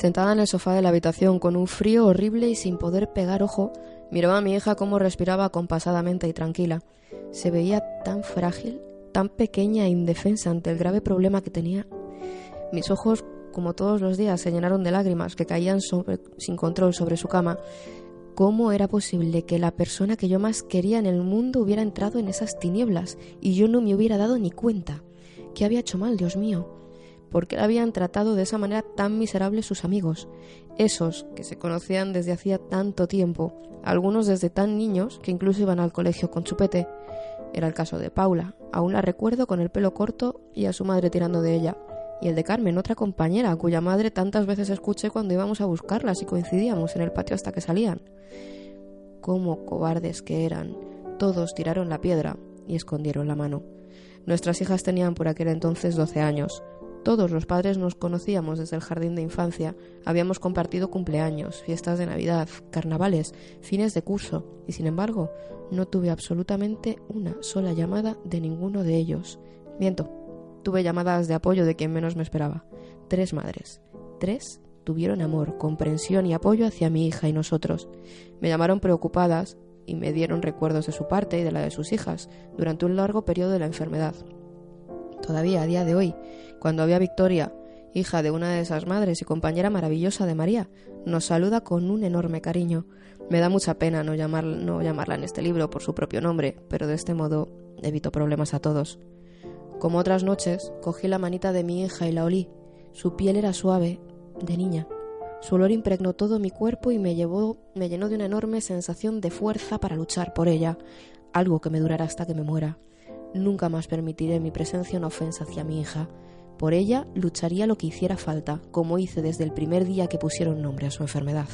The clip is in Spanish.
Sentada en el sofá de la habitación con un frío horrible y sin poder pegar ojo, miraba a mi hija cómo respiraba compasadamente y tranquila. Se veía tan frágil, tan pequeña e indefensa ante el grave problema que tenía. Mis ojos, como todos los días, se llenaron de lágrimas que caían sin control sobre su cama. ¿Cómo era posible que la persona que yo más quería en el mundo hubiera entrado en esas tinieblas y yo no me hubiera dado ni cuenta? ¿Qué había hecho mal, Dios mío? Por qué habían tratado de esa manera tan miserable sus amigos, esos que se conocían desde hacía tanto tiempo, algunos desde tan niños que incluso iban al colegio con chupete. Era el caso de Paula, aún la recuerdo con el pelo corto y a su madre tirando de ella, y el de Carmen, otra compañera, cuya madre tantas veces escuché cuando íbamos a buscarlas y coincidíamos en el patio hasta que salían. Cómo cobardes que eran. Todos tiraron la piedra y escondieron la mano. Nuestras hijas tenían por aquel entonces doce años. Todos los padres nos conocíamos desde el jardín de infancia, habíamos compartido cumpleaños, fiestas de Navidad, carnavales, fines de curso, y sin embargo no tuve absolutamente una sola llamada de ninguno de ellos. Miento, tuve llamadas de apoyo de quien menos me esperaba. Tres madres. Tres tuvieron amor, comprensión y apoyo hacia mi hija y nosotros. Me llamaron preocupadas y me dieron recuerdos de su parte y de la de sus hijas durante un largo periodo de la enfermedad todavía a día de hoy, cuando había Victoria, hija de una de esas madres y compañera maravillosa de María, nos saluda con un enorme cariño. Me da mucha pena no, llamar, no llamarla en este libro por su propio nombre, pero de este modo evito problemas a todos. Como otras noches, cogí la manita de mi hija y la olí. Su piel era suave, de niña. Su olor impregnó todo mi cuerpo y me llevó, me llenó de una enorme sensación de fuerza para luchar por ella, algo que me durará hasta que me muera. Nunca más permitiré mi presencia una ofensa hacia mi hija. Por ella lucharía lo que hiciera falta, como hice desde el primer día que pusieron nombre a su enfermedad.